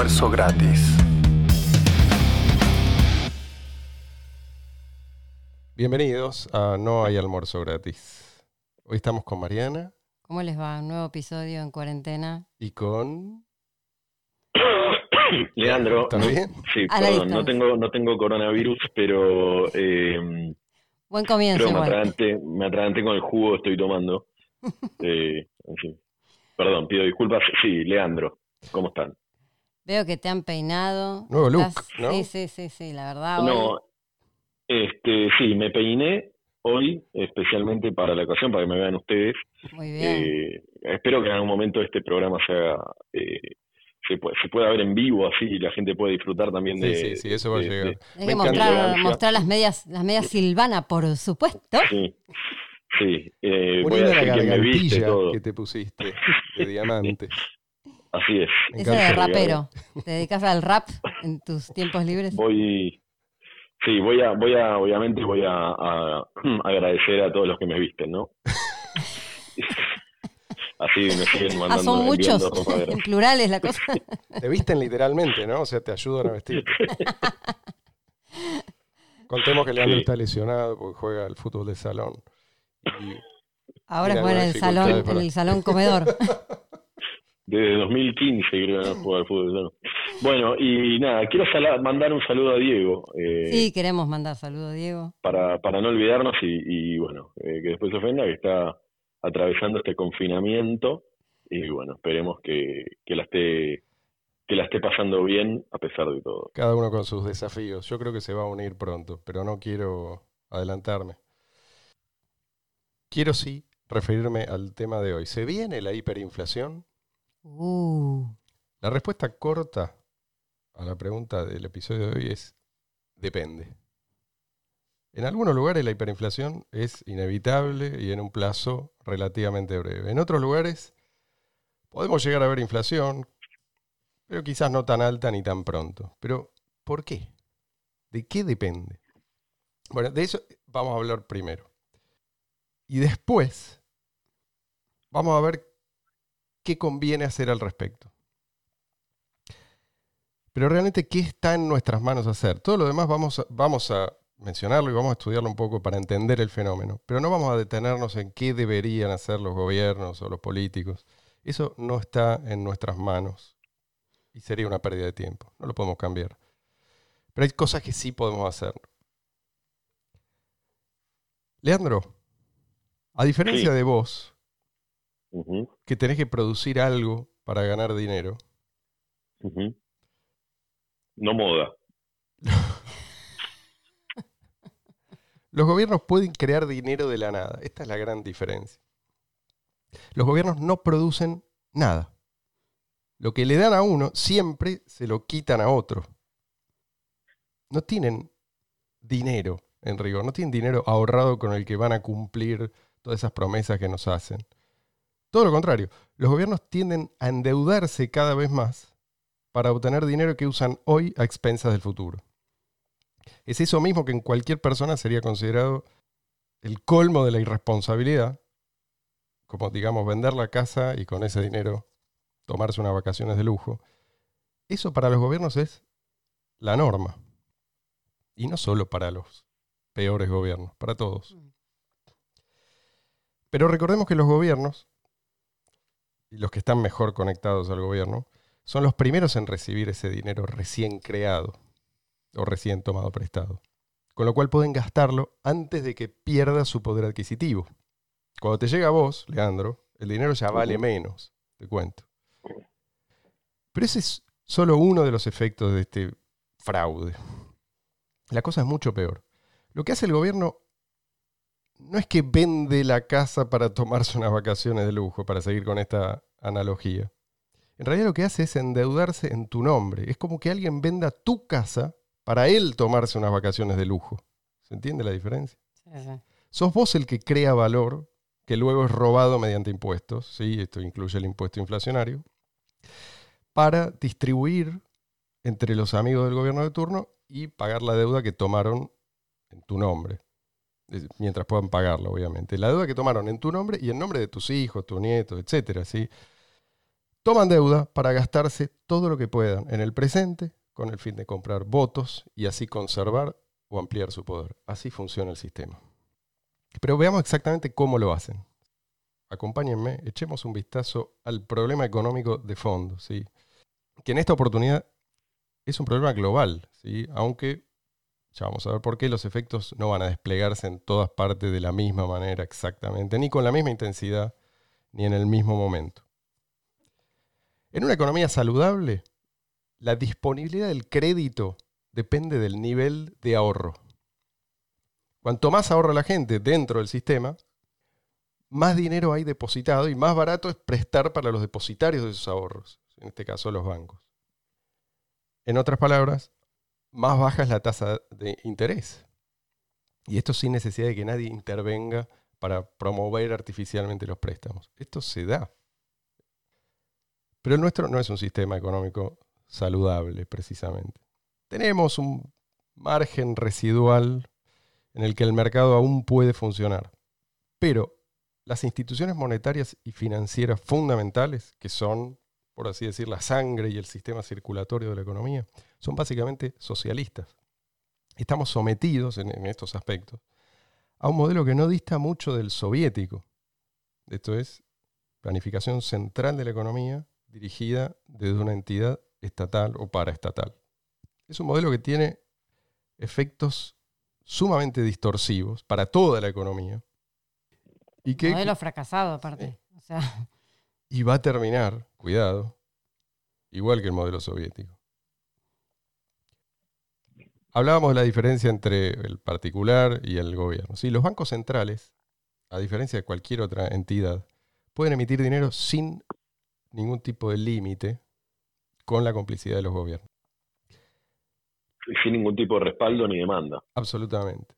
Almuerzo gratis. Bienvenidos a No hay almuerzo gratis. Hoy estamos con Mariana ¿Cómo les va? Un nuevo episodio en cuarentena. y con... Leandro, ¿Está no- bien? sí, perdón, no tengo, no tengo coronavirus, pero eh, Buen comienzo me atraganté, me atraganté con el jugo que estoy tomando. Eh, en fin. Perdón, pido disculpas. Sí, Leandro, ¿cómo están? Veo que te han peinado. Nuevo look, Estás- ¿no? Sí, sí, sí, sí, la verdad. hoy- No, este, sí, me peiné hoy especialmente para la ocasión, para que me vean ustedes. Muy bien. Eh, espero que en algún momento este programa se haga, eh, se, pueda, se pueda ver en vivo, así y la gente puede disfrutar también Sí, de, sí, sí, eso va a llegar. Hay que mostrar, las medias, las medias Silvana, por supuesto. Sí, sí. eh, voy a la decir quién me viste gargantilla todo. que te pusiste de diamante. Así es. Ese de rapero. ¿Te dedicas al rap en tus tiempos libres? Voy, sí, voy a, voy a, obviamente voy a, a agradecer a todos los que me visten, ¿no? Así me siguen Ah, mandando, son muchos. ropa En plurales la cosa. Te visten literalmente, ¿no? O sea, te ayudan a vestirte. Contemos que Leandro Sí. está lesionado porque juega al fútbol de salón. Y Ahora juega en el salón, en el salón comedor. Desde 2015 creo que no juego al fútbol. ¿no? Bueno, y nada, quiero mandar un saludo a Diego, eh, Sí, queremos mandar saludos, Diego. para, para no olvidarnos y, y bueno, eh, que después se ofenda, que está atravesando este confinamiento y bueno, esperemos que, que la esté que la esté pasando bien a pesar de todo. cada uno con sus desafíos. Yo creo que se va a unir pronto, pero no quiero adelantarme. Quiero sí referirme al tema de hoy. ¿Se viene la hiperinflación? Uh, La respuesta corta a la pregunta del episodio de hoy es depende. En algunos lugares la hiperinflación es inevitable y en un plazo relativamente breve. En otros lugares podemos llegar a ver inflación, pero quizás no tan alta ni tan pronto. Pero, ¿por qué? ¿De qué depende? Bueno, de eso vamos a hablar primero. Y después vamos a ver qué conviene hacer al respecto. Pero realmente, ¿qué está en nuestras manos hacer? Todo lo demás vamos a, vamos a mencionarlo y vamos a estudiarlo un poco para entender el fenómeno. Pero no vamos a detenernos en qué deberían hacer los gobiernos o los políticos. Eso no está en nuestras manos. Y sería una pérdida de tiempo. No lo podemos cambiar. Pero hay cosas que sí podemos hacer. Leandro, a diferencia Sí. de vos, Que tenés que producir algo para ganar dinero. No moda. Los gobiernos pueden crear dinero de la nada. Esta es la gran diferencia. Los gobiernos no producen nada. Lo que le dan a uno siempre se lo quitan a otro. No tienen dinero, en rigor. No tienen dinero ahorrado con el que van a cumplir todas esas promesas que nos hacen. Todo lo contrario. Los gobiernos tienden a endeudarse cada vez más para obtener dinero que usan hoy a expensas del futuro. Es eso mismo que en cualquier persona sería considerado el colmo de la irresponsabilidad, como digamos vender la casa y con ese dinero tomarse unas vacaciones de lujo. Eso para los gobiernos es la norma. Y no solo para los peores gobiernos, para todos. Pero recordemos que los gobiernos, y los que están mejor conectados al gobierno, son los primeros en recibir ese dinero recién creado o recién tomado prestado. Con lo cual pueden gastarlo antes de que pierda su poder adquisitivo. Cuando te llega a vos, Leandro, el dinero ya vale menos, te cuento. Pero ese es solo uno de los efectos de este fraude. La cosa es mucho peor. Lo que hace el gobierno no es que vende la casa para tomarse unas vacaciones de lujo, para seguir con esta analogía. En realidad lo que hace es endeudarse en tu nombre. Es como que alguien venda tu casa para él tomarse unas vacaciones de lujo. ¿Se entiende la diferencia? sí, sí. Sos vos el que crea valor, que luego es robado mediante impuestos, ¿sí? esto incluye el impuesto inflacionario, para distribuir entre los amigos del gobierno de turno y pagar la deuda que tomaron en tu nombre. Mientras puedan pagarla, obviamente. La deuda que tomaron en tu nombre y en nombre de tus hijos, tus nietos, etcétera, ¿sí? toman deuda para gastarse todo lo que puedan en el presente con el fin de comprar votos y así conservar o ampliar su poder. Así funciona el sistema. Pero veamos exactamente cómo lo hacen. Acompáñenme, echemos un vistazo al problema económico de fondo, ¿sí? que en esta oportunidad es un problema global, ¿sí? aunque ya vamos a ver por qué los efectos no van a desplegarse en todas partes de la misma manera exactamente, ni con la misma intensidad, ni en el mismo momento. En una economía saludable, la disponibilidad del crédito depende del nivel de ahorro. Cuanto más ahorra la gente dentro del sistema, más dinero hay depositado y más barato es prestar para los depositarios de esos ahorros, en este caso los bancos. En otras palabras, más baja es la tasa de interés. Y esto sin necesidad de que nadie intervenga para promover artificialmente los préstamos. Esto se da. Pero el nuestro no es un sistema económico saludable, precisamente. Tenemos un margen residual en el que el mercado aún puede funcionar. Pero las instituciones monetarias y financieras fundamentales, que son, por así decir, la sangre y el sistema circulatorio de la economía, son básicamente socialistas. Estamos sometidos en, estos aspectos a un modelo que no dista mucho del soviético. Esto es planificación central de la economía dirigida desde una entidad estatal o paraestatal. Es un modelo que tiene efectos sumamente distorsivos para toda la economía. Y que, modelo fracasado aparte. Y va a terminar, cuidado, igual que el modelo soviético. Hablábamos de la diferencia entre el particular y el gobierno. Sí, los bancos centrales, a diferencia de cualquier otra entidad, pueden emitir dinero sin ningún tipo de límite con la complicidad de los gobiernos. Sin ningún tipo de respaldo ni demanda. Absolutamente.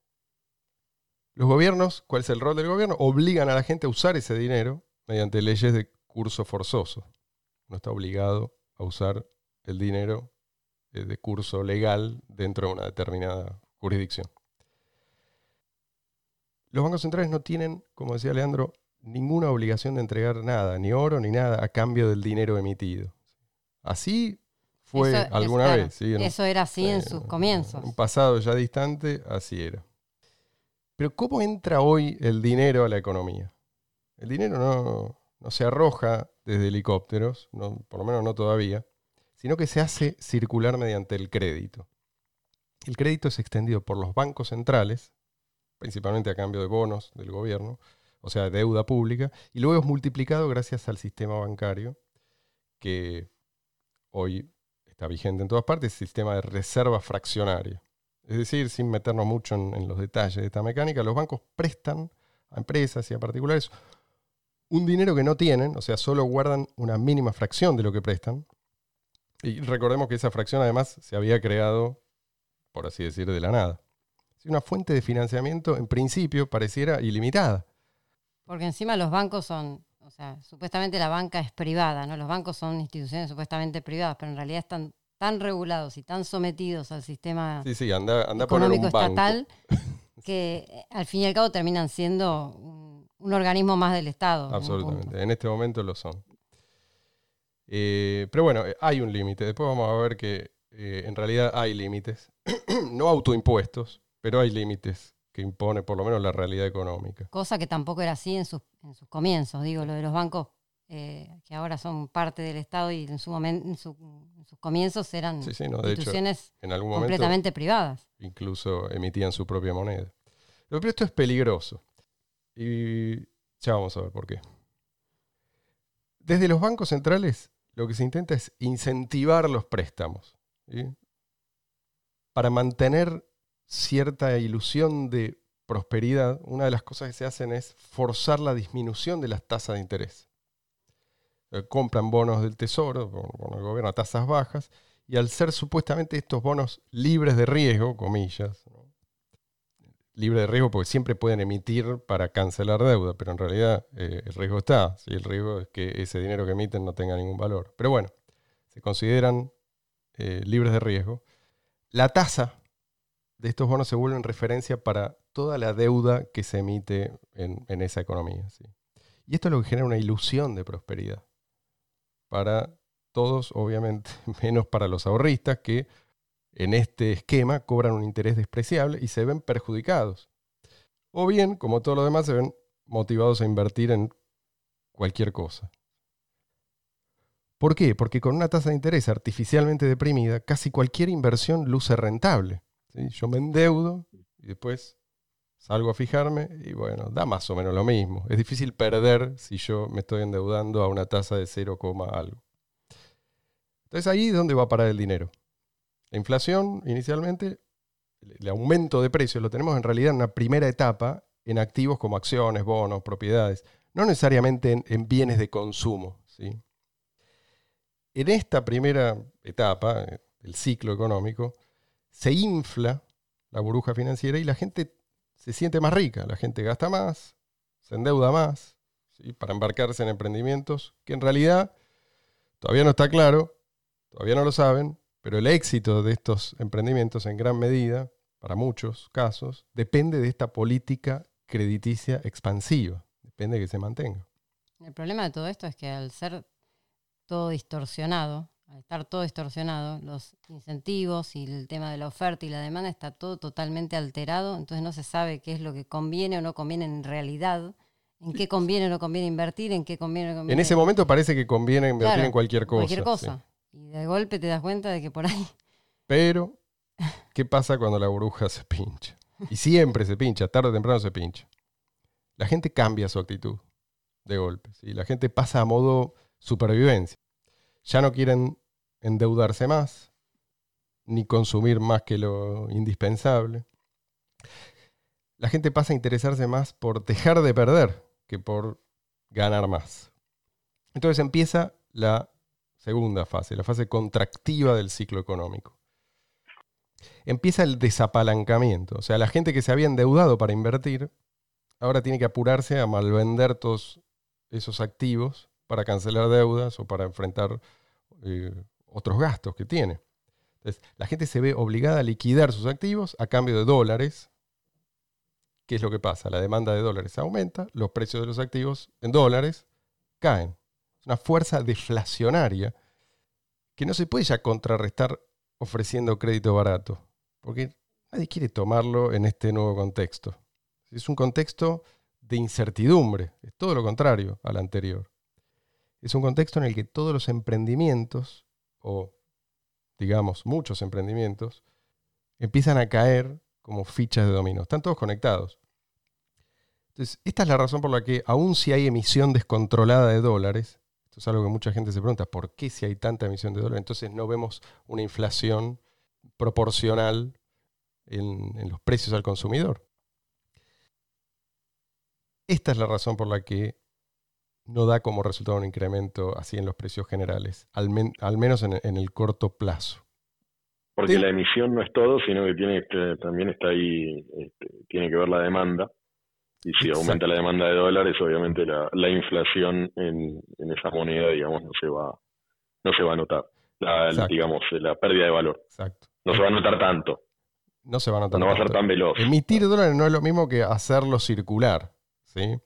Los gobiernos, ¿cuál es el rol del gobierno? Obligan a la gente a usar ese dinero mediante leyes de curso forzoso. No está obligado a usar el dinero de curso legal dentro de una determinada jurisdicción. Los bancos centrales no tienen, como decía Leandro, ninguna obligación de entregar nada, ni oro ni nada, a cambio del dinero emitido. Así fue alguna vez. eso era así en sus comienzos. En un pasado ya distante, así era. Pero ¿cómo entra hoy el dinero a la economía? El dinero no, no se arroja desde helicópteros, por lo menos no todavía, sino que se hace circular mediante el crédito. El crédito es extendido por los bancos centrales, principalmente a cambio de bonos del gobierno, o sea, deuda pública, y luego es multiplicado gracias al sistema bancario, que hoy está vigente en todas partes, el sistema de reserva fraccionaria. Es decir, sin meternos mucho en, los detalles de esta mecánica, los bancos prestan a empresas y a particulares un dinero que no tienen, o sea, solo guardan una mínima fracción de lo que prestan, y recordemos que esa fracción además se había creado, por así decir, de la nada. Una fuente de financiamiento en principio pareciera ilimitada. Porque encima los bancos son, o sea, supuestamente la banca es privada, ¿no? Los bancos son instituciones supuestamente privadas, pero en realidad están tan regulados y tan sometidos al sistema económico estatal que eh, al fin y al cabo terminan siendo un, organismo más del Estado. Absolutamente, en este momento lo son. Eh, pero bueno, eh, hay un límite. Después vamos a ver que eh, en realidad hay límites. no autoimpuestos, pero hay límites que impone por lo menos la realidad económica. Cosa que tampoco era así en sus, en sus comienzos. Digo, lo de los bancos que ahora son parte del Estado y en, su momento, en, sus comienzos eran instituciones completamente privadas. Incluso emitían su propia moneda. Pero esto es peligroso. Y ya vamos a ver por qué. Desde los bancos centrales lo que se intenta es incentivar los préstamos. Para mantener cierta ilusión de prosperidad, una de las cosas que se hacen es forzar la disminución de las tasas de interés. Eh, compran bonos del tesoro, con el gobierno a tasas bajas, y al ser supuestamente estos bonos libres de riesgo, comillas, libre de riesgo porque siempre pueden emitir para cancelar deuda, pero en realidad eh, el riesgo está. si El riesgo es que ese dinero que emiten no tenga ningún valor. Pero bueno, se consideran eh, libres de riesgo. La tasa de estos bonos se vuelve en referencia para toda la deuda que se emite en, esa economía. Y esto es lo que genera una ilusión de prosperidad. para todos, obviamente, menos para los ahorristas que en este esquema cobran un interés despreciable y se ven perjudicados. O bien, como todos los demás, se ven motivados a invertir en cualquier cosa. ¿Por qué? Porque con una tasa de interés artificialmente deprimida, casi cualquier inversión luce rentable. Yo me endeudo y después salgo a fijarme y bueno, da más o menos lo mismo. Es difícil perder si yo me estoy endeudando a una tasa de 0, algo. Entonces ahí es donde va a parar el dinero. La inflación inicialmente, el aumento de precios lo tenemos en realidad en una primera etapa en activos como acciones, bonos, propiedades, no necesariamente en, bienes de consumo. ¿sí? En esta primera etapa, el ciclo económico, se infla la burbuja financiera y la gente se siente más rica, la gente gasta más, se endeuda más, para embarcarse en emprendimientos que en realidad todavía no está claro, todavía no lo saben, pero el éxito de estos emprendimientos en gran medida, para muchos casos, depende de esta política crediticia expansiva, depende de que se mantenga. El problema de todo esto es que al ser todo distorsionado, al estar todo distorsionado, los incentivos y el tema de la oferta y la demanda está todo totalmente alterado, entonces no se sabe qué es lo que conviene o no conviene en realidad, en qué conviene o no conviene invertir, en qué conviene o no conviene. En ese momento parece que conviene invertir en cualquier cosa. Cualquier cosa. Y de golpe te das cuenta de que por ahí. Pero, ¿qué pasa cuando la bruja se pincha? Y siempre se pincha, tarde o temprano se pincha. La gente cambia su actitud de golpe. La gente pasa a modo supervivencia. Ya no quieren endeudarse más, ni consumir más que lo indispensable. La gente pasa a interesarse más por dejar de perder que por ganar más. Entonces empieza la segunda fase, la fase contractiva del ciclo económico. Empieza el desapalancamiento, o sea, la gente que se había endeudado para invertir, ahora tiene que apurarse a malvender todos esos activos para cancelar deudas o para enfrentar eh, otros gastos que tiene. La gente se ve obligada a liquidar sus activos a cambio de dólares. ¿Qué es lo que pasa? La demanda de dólares aumenta, los precios de los activos en dólares caen. Una fuerza deflacionaria que no se puede ya contrarrestar ofreciendo crédito barato, porque nadie quiere tomarlo en este nuevo contexto. Es un contexto de incertidumbre, es todo lo contrario al anterior. Es un contexto en el que todos los emprendimientos, o digamos muchos emprendimientos, empiezan a caer como fichas de dominó. Están todos conectados. Entonces, esta es la razón por la que, aun si hay emisión descontrolada de dólares, esto es algo que mucha gente se pregunta, ¿por qué si hay tanta emisión de dólares? Entonces no vemos una inflación proporcional en, los precios al consumidor. Esta es la razón por la que no da como resultado un incremento así en los precios generales, al, menos en, el corto plazo. Porque la emisión no es todo, sino que tiene también está ahí, este, tiene que ver la demanda. Y si aumenta la demanda de dólares, obviamente la, la inflación en, en, esa moneda, digamos, no se va, no se va a notar. La, digamos, la pérdida de valor. Exacto. No se va a notar tanto. No se va a notar No va a ser tan veloz. Emitir dólares no es lo mismo que hacerlo circular. ¿sí?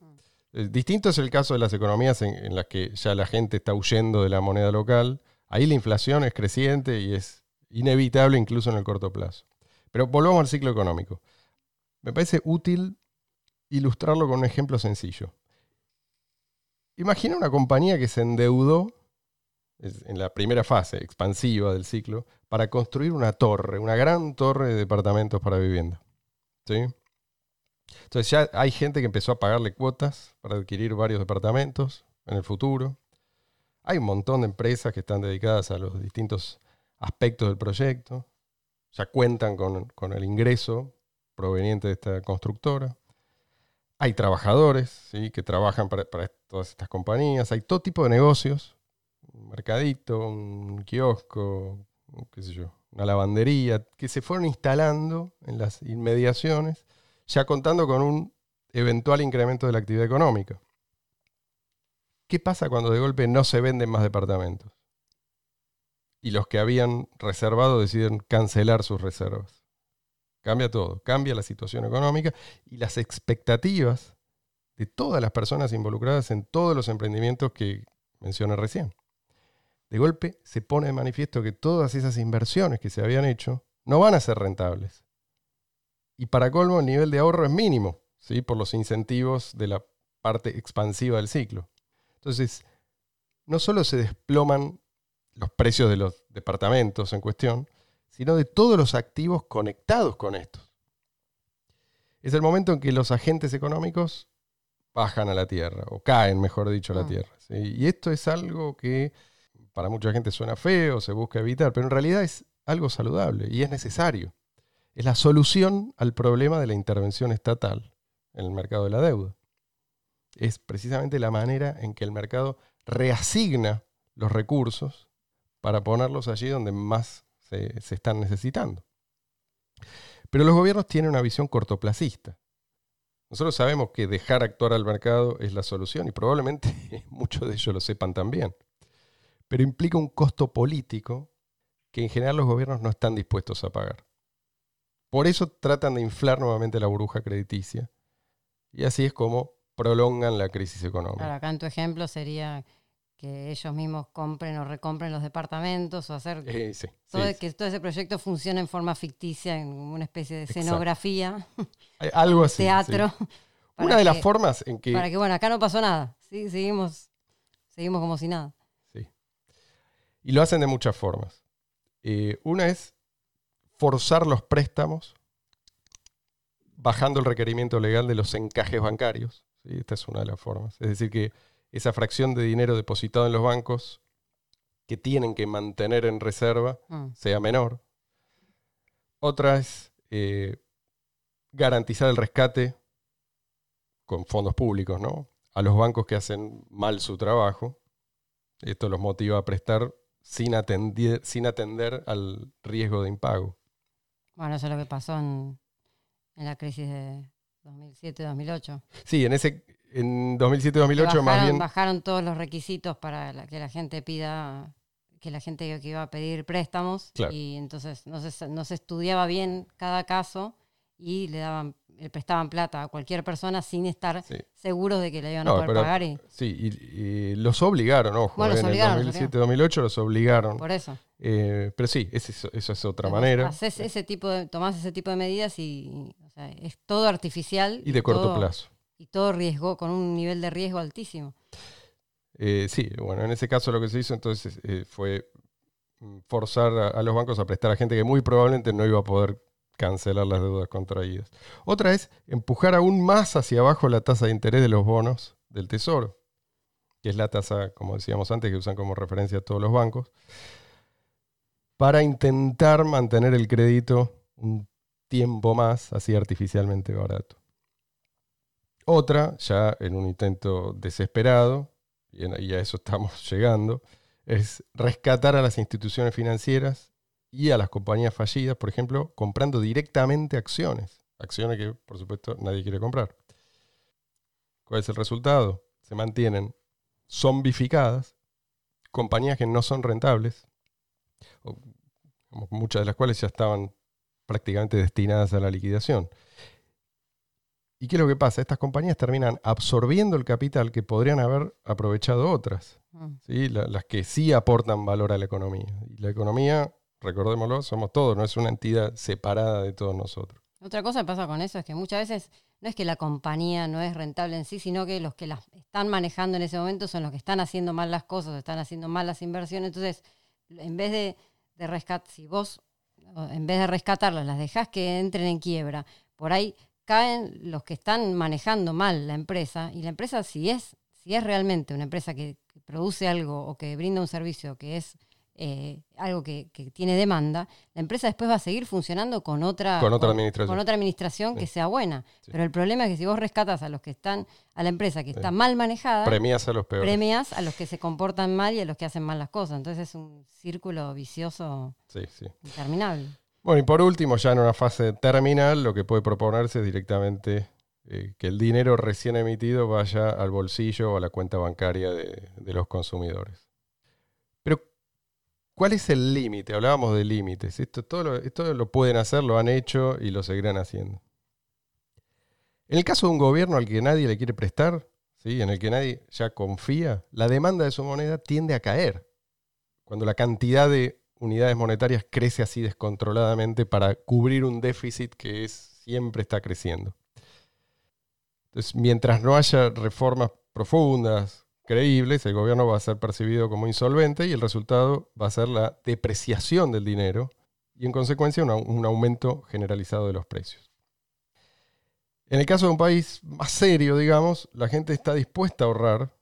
Eh, distinto es el caso de las economías en, en, las que ya la gente está huyendo de la moneda local. Ahí la inflación es creciente y es inevitable incluso en el corto plazo. Pero volvamos al ciclo económico. Me parece útil ilustrarlo con un ejemplo sencillo. Imagina una compañía que se endeudó en la primera fase expansiva del ciclo para construir una torre, una gran torre de departamentos para vivienda. ¿Sí? Entonces ya hay gente que empezó a pagarle cuotas para adquirir varios departamentos en el futuro. Hay un montón de empresas que están dedicadas a los distintos aspectos del proyecto. Ya cuentan con, con el ingreso proveniente de esta constructora. Hay trabajadores que trabajan para, todas estas compañías, hay todo tipo de negocios, un mercadito, un kiosco, qué sé yo, una lavandería, que se fueron instalando en las inmediaciones, ya contando con un eventual incremento de la actividad económica. ¿Qué pasa cuando de golpe no se venden más departamentos? Y los que habían reservado deciden cancelar sus reservas. Cambia todo, cambia la situación económica y las expectativas de todas las personas involucradas en todos los emprendimientos que mencioné recién. de golpe se pone de manifiesto que todas esas inversiones que se habían hecho no van a ser rentables. Y para colmo, el nivel de ahorro es mínimo, ¿sí? por los incentivos de la parte expansiva del ciclo. Entonces, no solo se desploman los precios de los departamentos en cuestión, sino de todos los activos conectados con estos. Es el momento en que los agentes económicos bajan a la tierra, o caen, mejor dicho, a la ah. tierra. Y esto es algo que para mucha gente suena feo, se busca evitar, pero en realidad es algo saludable y es necesario. Es la solución al problema de la intervención estatal en el mercado de la deuda. Es precisamente la manera en que el mercado reasigna los recursos para ponerlos allí donde más se, están necesitando. Pero los gobiernos tienen una visión cortoplacista. Nosotros sabemos que dejar actuar al mercado es la solución y probablemente muchos de ellos lo sepan también. Pero implica un costo político que en general los gobiernos no están dispuestos a pagar. Por eso tratan de inflar nuevamente la burbuja crediticia. Y así es como prolongan la crisis económica. Claro, acá en tu ejemplo sería que ellos mismos compren o recompren los departamentos o hacer eh, que todo ese proyecto funcione en forma ficticia, en una especie de escenografía, algo así, teatro. Una de las formas en que... Para que, bueno, acá no pasó nada, ¿sí? seguimos, seguimos como si nada. Sí. Y lo hacen de muchas formas. Eh, una es forzar los préstamos bajando el requerimiento legal de los encajes bancarios. Esta es una de las formas. Es decir, que esa fracción de dinero depositado en los bancos que tienen que mantener en reserva mm. sea menor. Otra es eh, garantizar el rescate con fondos públicos, ¿no? A los bancos que hacen mal su trabajo. Esto los motiva a prestar sin atender, sin atender al riesgo de impago. Bueno, eso es lo que pasó en, en la crisis de 2007-2008. Sí, en ese en 2007-2008 más bien... Bajaron todos los requisitos para que la gente pida, que la gente que iba a pedir préstamos y entonces no se, no se estudiaba bien cada caso y le daban le prestaban plata a cualquier persona sin estar seguros de que le iban a poder pagar. Sí, y, los obligaron, ojo. Bueno, en el 2007-2008 los obligaron. Por eso. Eh, pero sí, eso, es otra manera. ese tipo de, tomás ese tipo de medidas y es todo artificial. Y de corto plazo y todo riesgo, con un nivel de riesgo altísimo. Eh, sí, bueno, en ese caso lo que se hizo entonces eh, fue mm, forzar a, los bancos a prestar a gente que muy probablemente no iba a poder cancelar las deudas contraídas. Otra es empujar aún más hacia abajo la tasa de interés de los bonos del Tesoro, que es la tasa, como decíamos antes, que usan como referencia todos los bancos, para intentar mantener el crédito un tiempo más así artificialmente barato. Otra, ya en un intento desesperado, y a eso estamos llegando, es rescatar a las instituciones financieras y a las compañías fallidas, por ejemplo, comprando directamente acciones. Acciones que, por supuesto, nadie quiere comprar. ¿Cuál es el resultado? Se mantienen zombificadas compañías que no son rentables, muchas de las cuales ya estaban prácticamente destinadas a la liquidación. ¿Y qué es lo que pasa? Estas compañías terminan absorbiendo el capital que podrían haber aprovechado otras, mm. ¿sí? las que sí aportan valor a la economía. Y la economía, recordémoslo, somos todos, no es una entidad separada de todos nosotros. Otra cosa que pasa con eso es que muchas veces no es que la compañía no es rentable en sí, sino que los que las están manejando en ese momento son los que están haciendo mal las cosas, están haciendo mal las inversiones. Entonces, en vez de, de rescatar, si vos, en vez de rescatarlas, las dejás que entren en quiebra, por ahí caen los que están manejando mal la empresa y la empresa si es, si es realmente una empresa que, produce algo o que brinda un servicio que es eh, algo que, tiene demanda, la empresa después va a seguir funcionando con otra, con otra administración, con otra administración que sea buena. Pero el problema es que si vos rescatas a los que están, a la empresa que está mal manejada, premias a los peores. Premias a los que se comportan mal y a los que hacen mal las cosas. Entonces es un círculo vicioso interminable. Bueno, y por último, ya en una fase terminal, lo que puede proponerse es directamente eh, que el dinero recién emitido vaya al bolsillo o a la cuenta bancaria de, los consumidores. Pero, ¿cuál es el límite? Hablábamos de límites. Esto, todo lo, esto lo pueden hacer, lo han hecho y lo seguirán haciendo. En el caso de un gobierno al que nadie le quiere prestar, ¿sí? en el que nadie ya confía, la demanda de su moneda tiende a caer. cuando la cantidad de unidades monetarias crece así descontroladamente para cubrir un déficit que siempre está creciendo. Entonces, mientras no haya reformas profundas, creíbles, el gobierno va a ser percibido como insolvente y el resultado va a ser la depreciación del dinero y en consecuencia un aumento generalizado de los precios. En el caso de un país más serio, digamos, la gente está dispuesta a ahorrar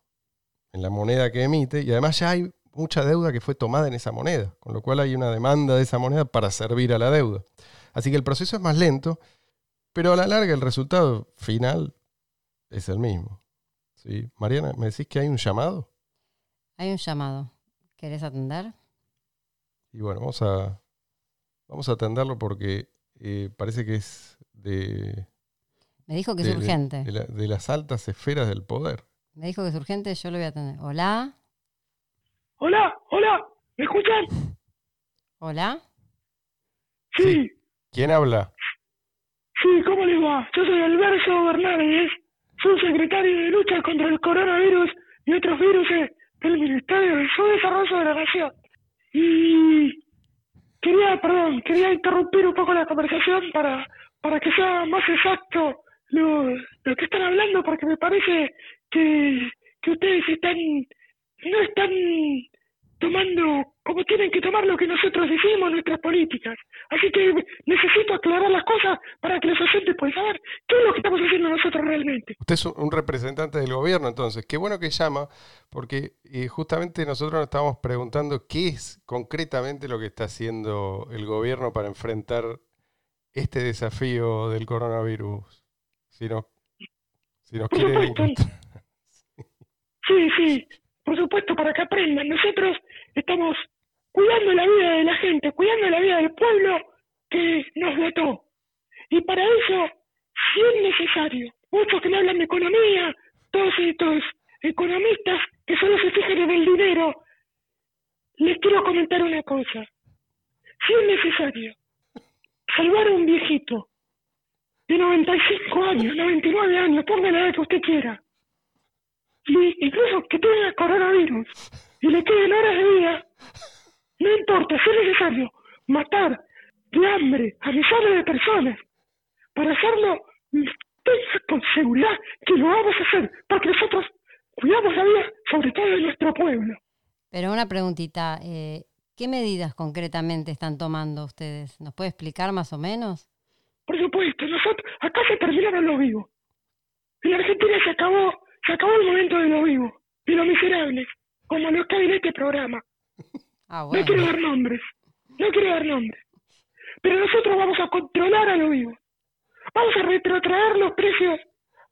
en la moneda que emite y además ya hay mucha deuda que fue tomada en esa moneda, con lo cual hay una demanda de esa moneda para servir a la deuda. Así que el proceso es más lento, pero a la larga el resultado final es el mismo. ¿Sí? Mariana, ¿me decís que hay un llamado? Hay un llamado. ¿Querés atender? Y bueno, vamos a, vamos a atenderlo porque eh, parece que es de... Me dijo que es urgente. De, las altas esferas del poder. Me dijo que es urgente, yo lo voy a atender. Hola. Hola, hola, ¿me escuchan? Hola. Sí. ¿Quién habla? Sí, ¿cómo les va? Yo soy Alberto Bernardes, soy secretario de lucha contra el coronavirus y otros virus del Ministerio de Desarrollo de la Nación. Y quería, perdón, quería interrumpir un poco la conversación para, para que sea más exacto lo, lo que están hablando, porque me parece que ustedes están no están tomando como tienen que tomar lo que nosotros decimos, nuestras políticas. Así que necesito aclarar las cosas para que los oyentes puedan saber qué es lo que estamos haciendo nosotros realmente. Usted es un representante del gobierno, entonces. Qué bueno que llama, porque eh, justamente nosotros nos estábamos preguntando qué es concretamente lo que está haciendo el gobierno para enfrentar este desafío del coronavirus. Si nos, si nos quiere... Sí, sí por supuesto, para que aprendan. Nosotros estamos cuidando la vida de la gente, cuidando la vida del pueblo que nos votó. Y para eso, si es necesario, muchos que no hablan de economía, todos estos economistas que solo se fijan en el dinero, les quiero comentar una cosa. Si es necesario salvar a un viejito de 95 años, 99 años, ponga la edad que usted quiera, y incluso que tenga coronavirus y le queden horas de vida, no importa, si es necesario matar de hambre a miles de personas para hacerlo, con seguridad que lo vamos a hacer, porque nosotros cuidamos la vida sobre todo de nuestro pueblo. Pero una preguntita, eh, ¿qué medidas concretamente están tomando ustedes? ¿Nos puede explicar más o menos? Por supuesto, nosotros, acá se terminaron los vivos. En la Argentina se acabó se acabó el momento de lo vivo, de lo miserables, como los que hay en este programa. Ah, no quiero dar nombres, no quiero dar nombres. Pero nosotros vamos a controlar a lo vivo. Vamos a retrotraer los precios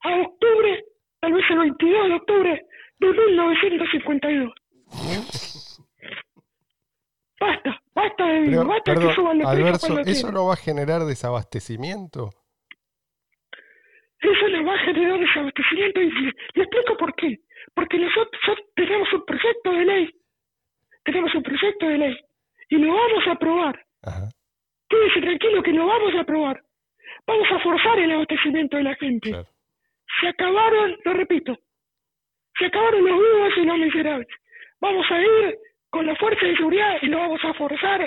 a octubre, tal vez el 22 de octubre de 1952. Basta, basta de vino, basta que suban los precios. ¿eso no va a generar desabastecimiento? Eso nos va a generar desabastecimiento y le, explico por qué. Porque nosotros tenemos un proyecto de ley, tenemos un proyecto de ley y lo vamos a aprobar. Quédese tranquilo que lo vamos a aprobar. Vamos a forzar el abastecimiento de la gente. Se acabaron, lo repito, se acabaron los vivos y los miserables. Vamos a ir con la fuerza de seguridad y lo vamos a forzar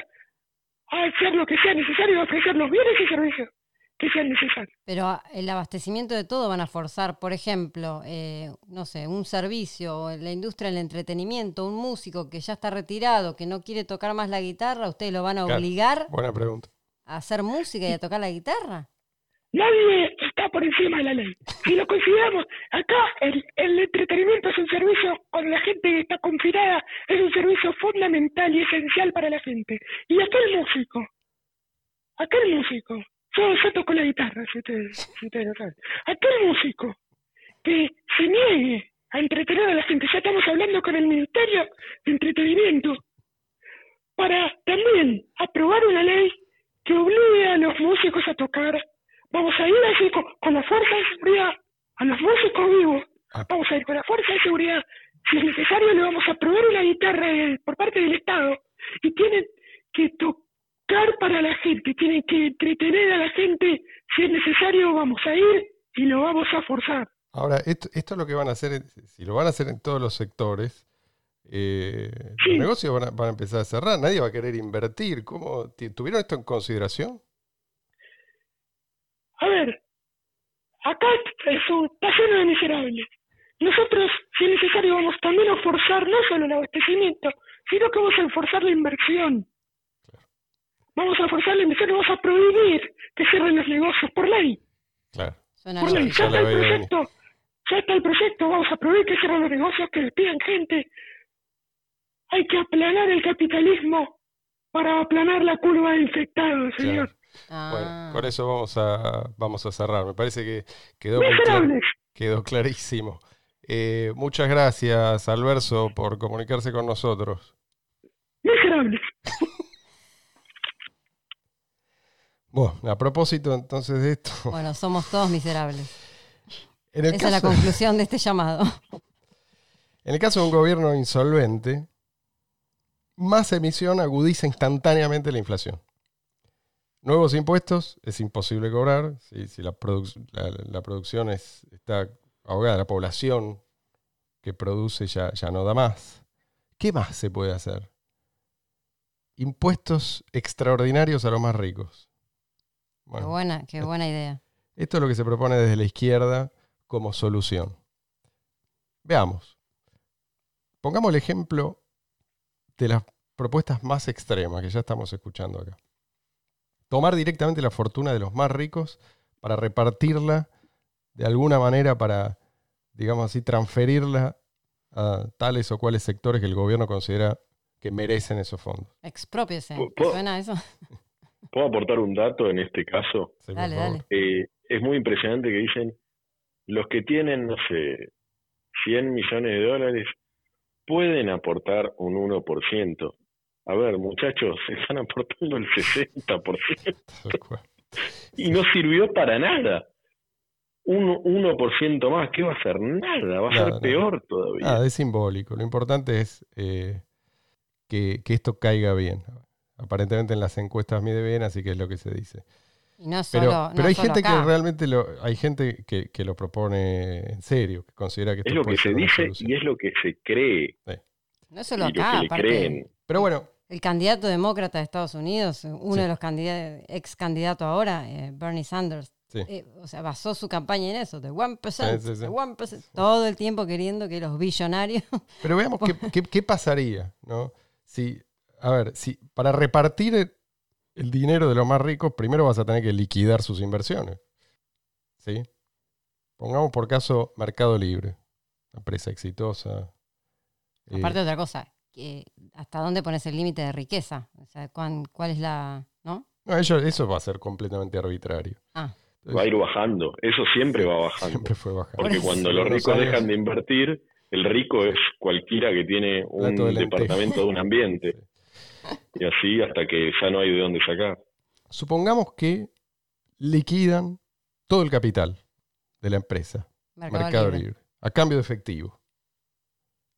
a hacer lo que sea necesario, a ofrecer los bienes y servicios que sean necesarios. Pero el abastecimiento de todo van a forzar, por ejemplo, eh, no sé, un servicio, la industria del entretenimiento, un músico que ya está retirado, que no quiere tocar más la guitarra, ¿ustedes lo van a obligar Buena pregunta. a hacer música y a tocar la guitarra? Nadie está por encima de la ley. Si lo consideramos, acá el, el entretenimiento es un servicio, cuando la gente está confinada, es un servicio fundamental y esencial para la gente. Y aquel músico, aquel músico yo, yo toco la guitarra, si ustedes, si ustedes lo saben. Aquel músico que se niegue a entretener a la gente, ya estamos hablando con el Ministerio de Entretenimiento, para también aprobar una ley que obligue a los músicos a tocar. Vamos a ir así con, la fuerza de seguridad a los músicos vivos. Ah. Vamos a ir con la fuerza de seguridad. Si es necesario, le vamos a aprobar una guitarra por parte del Estado y tienen que tocar para la gente, tienen que entretener a la gente, si es necesario vamos a ir y lo vamos a forzar. Ahora, esto, esto es lo que van a hacer, si lo van a hacer en todos los sectores, eh, los negocios van a, empezar a cerrar, nadie va a querer invertir. ¿Cómo ¿Tuvieron esto en consideración? A ver, acá está lleno de miserables. Nosotros, si es necesario, vamos también a forzar no solo el abastecimiento, sino que vamos a forzar la inversión. Vamos a forzar la inversión vamos a prohibir que cierren los negocios por ley. Claro. por ley, ya está el proyecto. Ya está el proyecto, vamos a prohibir que cierren los negocios, que despidan gente. Hay que aplanar el capitalismo para aplanar la curva de infectados, señor. Ah. con eso vamos a, vamos a cerrar. Me parece que quedó, quedó clarísimo. Eh, muchas gracias, Alverso, por comunicarse con nosotros. Miserables. bueno, a propósito entonces de esto. Bueno, somos todos miserables. Esa es la conclusión de este llamado. En el caso de un gobierno insolvente, más emisión agudiza instantáneamente la inflación. Nuevos impuestos es imposible cobrar. Si, la, producción está ahogada, la población que produce ya, ya no da más. ¿Qué más se puede hacer? Impuestos extraordinarios a los más ricos. qué, buena, qué buena idea. Esto es lo que se propone desde la izquierda como solución. Veamos. Pongamos el ejemplo de las propuestas más extremas que ya estamos escuchando acá tomar directamente la fortuna de los más ricos para repartirla de alguna manera para, digamos así, transferirla a tales o cuales sectores que el gobierno considera que merecen esos fondos. Expropiese. ¿Suena eso? ¿Puedo aportar un dato en este caso? dale, dale. Eh, es muy impresionante que dicen, los que tienen, no sé, 100 millones de dólares pueden aportar un 1%. A ver, muchachos, se están aportando el 60%. y no sirvió para nada. Un 1% más, ¿qué va a hacer? Nada, va a ser peor todavía. Nada, es simbólico. Lo importante es eh, que, esto caiga bien. Aparentemente en las encuestas mide bien, así que es lo que se dice. pero, pero hay gente que realmente lo, hay gente que, lo propone en serio, que considera que es lo que se dice y es lo que se cree. No solo acá, aparte. Pero bueno, el candidato demócrata de Estados Unidos, uno de los ex candidatos ahora, eh, Bernie Sanders, eh, o sea, basó su campaña en eso, de 1%, todo el tiempo queriendo que los billonarios... Pero veamos qué, pasaría, ¿no? Si, a ver, si para repartir el, dinero de los más ricos, primero vas a tener que liquidar sus inversiones. ¿Sí? Pongamos por caso Mercado Libre, empresa exitosa. Aparte de otra cosa, hasta dónde pones el límite de riqueza. O sea, cuál es la. ¿No? no eso, va a ser completamente arbitrario. Ah. Va a ir bajando. Eso siempre va bajando. Siempre fue bajando. Porque cuando los ricos dejan de invertir, el rico es cualquiera que tiene un departamento de un ambiente. Y así hasta que ya no hay de dónde sacar. Supongamos que liquidan todo el capital de la empresa. Mercado, Libre. A cambio de efectivo.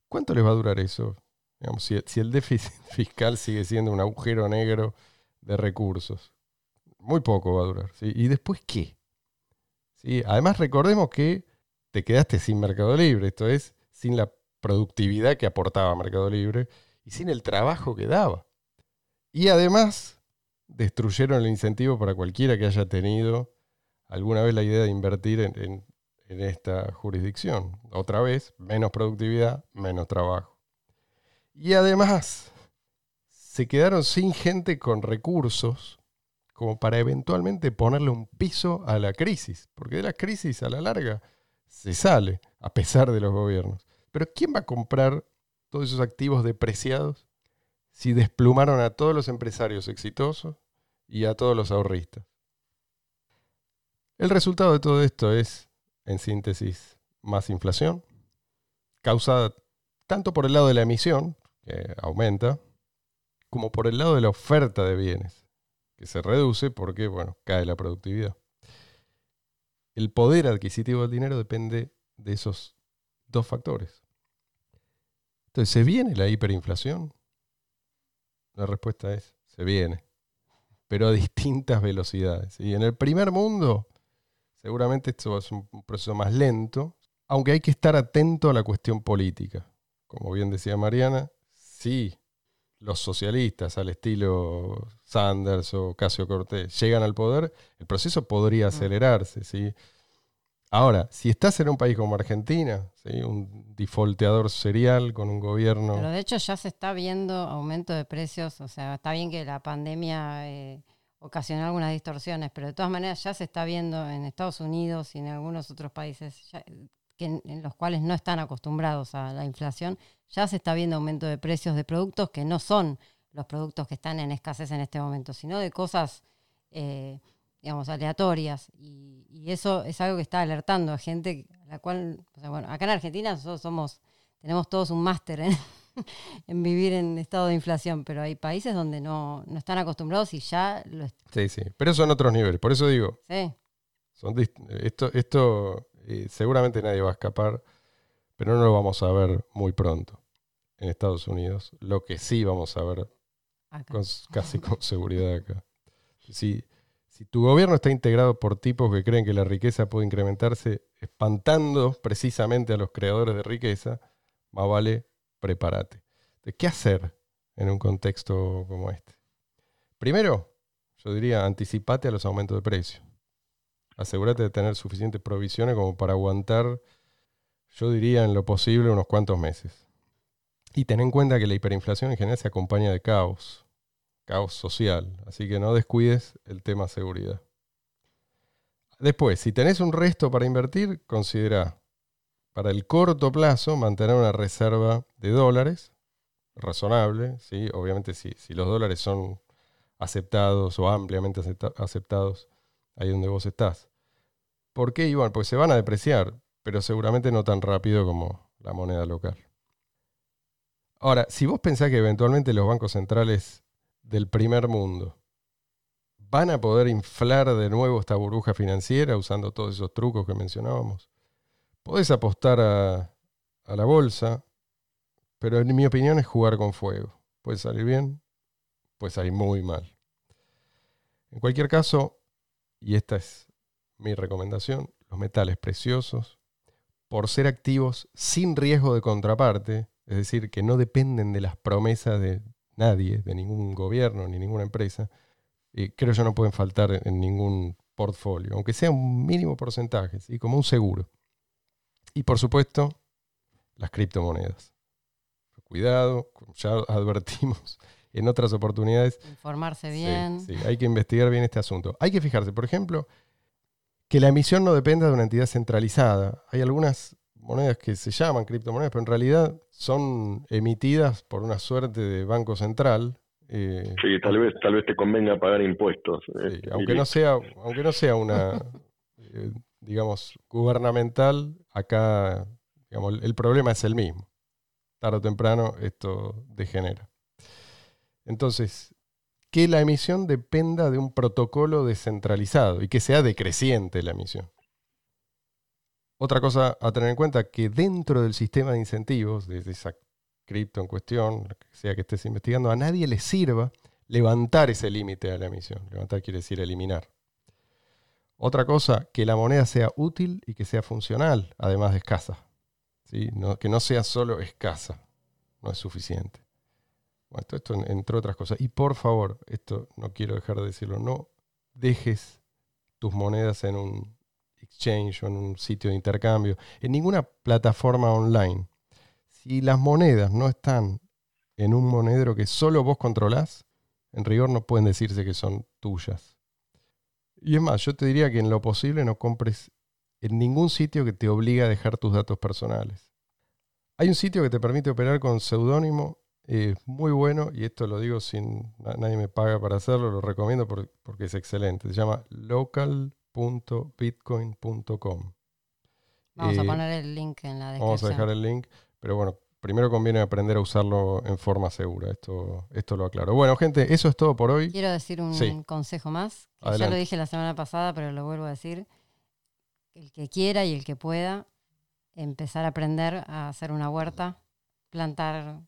¿Cuánto les va a durar eso? Si, el déficit fiscal sigue siendo un agujero negro de recursos, muy poco va a durar. ¿Y después qué? Además, recordemos que te quedaste sin Mercado Libre, esto es, sin la productividad que aportaba Mercado Libre y sin el trabajo que daba. Y además, destruyeron el incentivo para cualquiera que haya tenido alguna vez la idea de invertir en esta jurisdicción. Otra vez, menos productividad, menos trabajo. Y además, se quedaron sin gente con recursos como para eventualmente ponerle un piso a la crisis, porque de la crisis a la larga se sale, a pesar de los gobiernos. Pero ¿quién va a comprar todos esos activos depreciados si desplumaron a todos los empresarios exitosos y a todos los ahorristas? El resultado de todo esto es, en síntesis, más inflación, causada tanto por el lado de la emisión, aumenta, como por el lado de la oferta de bienes, que se reduce porque, bueno, cae la productividad. El poder adquisitivo del dinero depende de esos dos factores. Entonces, ¿se viene la hiperinflación? La respuesta es, se viene, pero a distintas velocidades. Y en el primer mundo, seguramente esto es un proceso más lento, aunque hay que estar atento a la cuestión política. como bien decía Mariana, si los socialistas al estilo Sanders o Casio Cortés llegan al poder, el proceso podría acelerarse, ¿sí? Ahora, si estás en un país como Argentina, ¿sí? un defaulteador serial con un gobierno... Pero de hecho ya se está viendo aumento de precios, o sea, está bien que la pandemia eh, ocasionó algunas distorsiones, pero de todas maneras ya se está viendo en Estados Unidos y en algunos otros países que en, los cuales no están acostumbrados a la inflación, ya se está viendo aumento de precios de productos que no son los productos que están en escasez en este momento, sino de cosas... Eh, digamos, aleatorias. Y, eso es algo que está alertando a gente a la cual, bueno, acá en Argentina nosotros somos, tenemos todos un máster en, vivir en estado de inflación, pero hay países donde no, están acostumbrados y ya lo Sí, sí, pero son otros niveles, por eso digo. Sí. Son esto esto eh, seguramente nadie va a escapar, pero no lo vamos a ver muy pronto en Estados Unidos. Lo que sí vamos a ver casi con seguridad acá. Sí, si tu gobierno está integrado por tipos que creen que la riqueza puede incrementarse espantando precisamente a los creadores de riqueza, más vale prepárate. ¿Qué hacer en un contexto como este? Primero, yo diría, anticipate a los aumentos de precios. Asegúrate de tener suficientes provisiones como para aguantar, yo diría, en lo posible unos cuantos meses. Y ten en cuenta que la hiperinflación en general se acompaña de caos caos social. Así que no descuides el tema seguridad. Después, si tenés un resto para invertir, considera para el corto plazo mantener una reserva de dólares razonable. ¿sí? Obviamente, si, si los dólares son aceptados o ampliamente aceptados ahí donde vos estás. ¿Por qué? Igual, pues se van a depreciar, pero seguramente no tan rápido como la moneda local. Ahora, si vos pensás que eventualmente los bancos centrales del primer mundo van a poder inflar de nuevo esta burbuja financiera usando todos esos trucos que mencionábamos. Podés apostar a, la bolsa, pero en mi opinión es jugar con fuego. Puede salir bien, puede salir muy mal. En cualquier caso, y esta es mi recomendación, los metales preciosos, por ser activos sin riesgo de contraparte, es decir, que no dependen de las promesas de nadie, de ningún gobierno ni ninguna empresa, eh, creo yo no pueden faltar en ningún portfolio, aunque sea un mínimo porcentaje, ¿sí? como un seguro. Y por supuesto, las criptomonedas. Cuidado, ya advertimos en otras oportunidades. Informarse bien. sí, hay que investigar bien este asunto. Hay que fijarse, por ejemplo, que la emisión no dependa de una entidad centralizada. Hay algunas monedas que se llaman criptomonedas, pero en realidad son emitidas por una suerte de banco central. Eh, sí, tal vez, tal vez te convenga pagar impuestos. Este, aunque, no sea, aunque no sea una, eh, digamos, gubernamental, acá digamos, el problema es el mismo. Tarde o temprano esto degenera. Entonces, que la emisión dependa de un protocolo descentralizado y que sea decreciente la emisión. Otra cosa a tener en cuenta, que dentro del sistema de incentivos, de esa cripto en cuestión, que sea que estés investigando, a nadie le sirva levantar ese límite a la emisión. Levantar quiere decir eliminar. Otra cosa, que la moneda sea útil y que sea funcional, además de escasa. ¿Sí? que no sea solo escasa, no es suficiente. Esto entre otras cosas. Y por favor, esto no quiero dejar de decirlo, no dejes tus monedas en un exchange o en un sitio de intercambio, en ninguna plataforma online. Si las monedas no están en un monedero que solo vos controlás, en rigor no pueden decirse que son tuyas. Y es más, yo te diría que en lo posible no compres en ningún sitio que te obligue a dejar tus datos personales. Hay un sitio que te permite operar con seudónimo eh, muy bueno, y esto lo digo sin nadie me paga para hacerlo, lo recomiendo porque es excelente. Se llama Local bitcoin.com Vamos a eh, poner el link en la descripción. Vamos a dejar el link, pero bueno, primero conviene aprender a usarlo en forma segura. Esto, esto lo aclaro. Bueno, gente, eso es todo por hoy. Quiero decir un consejo más, que ya lo dije la semana pasada, pero lo vuelvo a decir. El que quiera y el que pueda empezar a aprender a hacer una huerta, plantar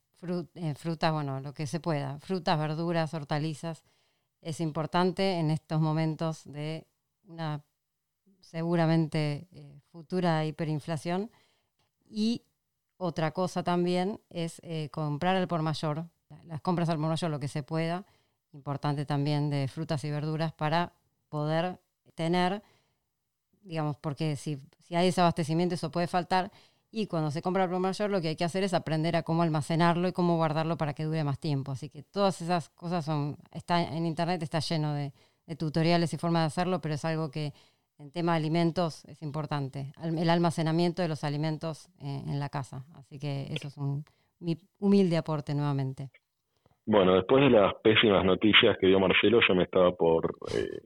eh, frutas, bueno, lo que se pueda, frutas, verduras, hortalizas. Es importante en estos momentos de una seguramente eh, futura hiperinflación y otra cosa también es eh, comprar al por mayor, las compras al por mayor lo que se pueda, importante también de frutas y verduras para poder tener, digamos, porque si, si hay desabastecimiento eso puede faltar, y cuando se compra al por mayor lo que hay que hacer es aprender a cómo almacenarlo y cómo guardarlo para que dure más tiempo. Así que todas esas cosas son, está en internet está lleno de, tutoriales y formas de hacerlo, pero es algo que en tema de alimentos es importante. El almacenamiento de los alimentos eh, en la casa. Así que eso es un mi humilde aporte nuevamente. Bueno, después de las pésimas noticias que dio Marcelo, yo me estaba por eh,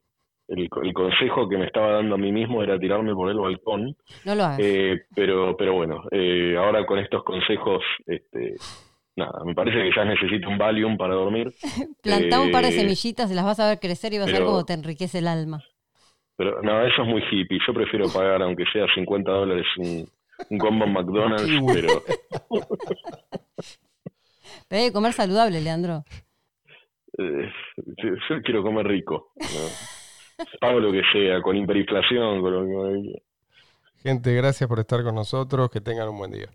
el, consejo que me estaba dando a mí mismo era tirarme por el balcón. No lo hagas. Eh, pero, pero bueno, eh, ahora con estos consejos, este, nada, me parece que ya necesito un Valium para dormir. Plantá un par de eh, semillitas y las vas a ver crecer y vas a ver cómo te enriquece el alma. Pero no, eso es muy hippie. Yo prefiero pagar, aunque sea 50 dólares, un, un combo en McDonald's, pero... pero hay que comer saludable, Leandro. yo quiero comer rico. pago lo que sea, con hiperinflación, con lo que... Gente, gracias por estar con nosotros, que tengan un buen día.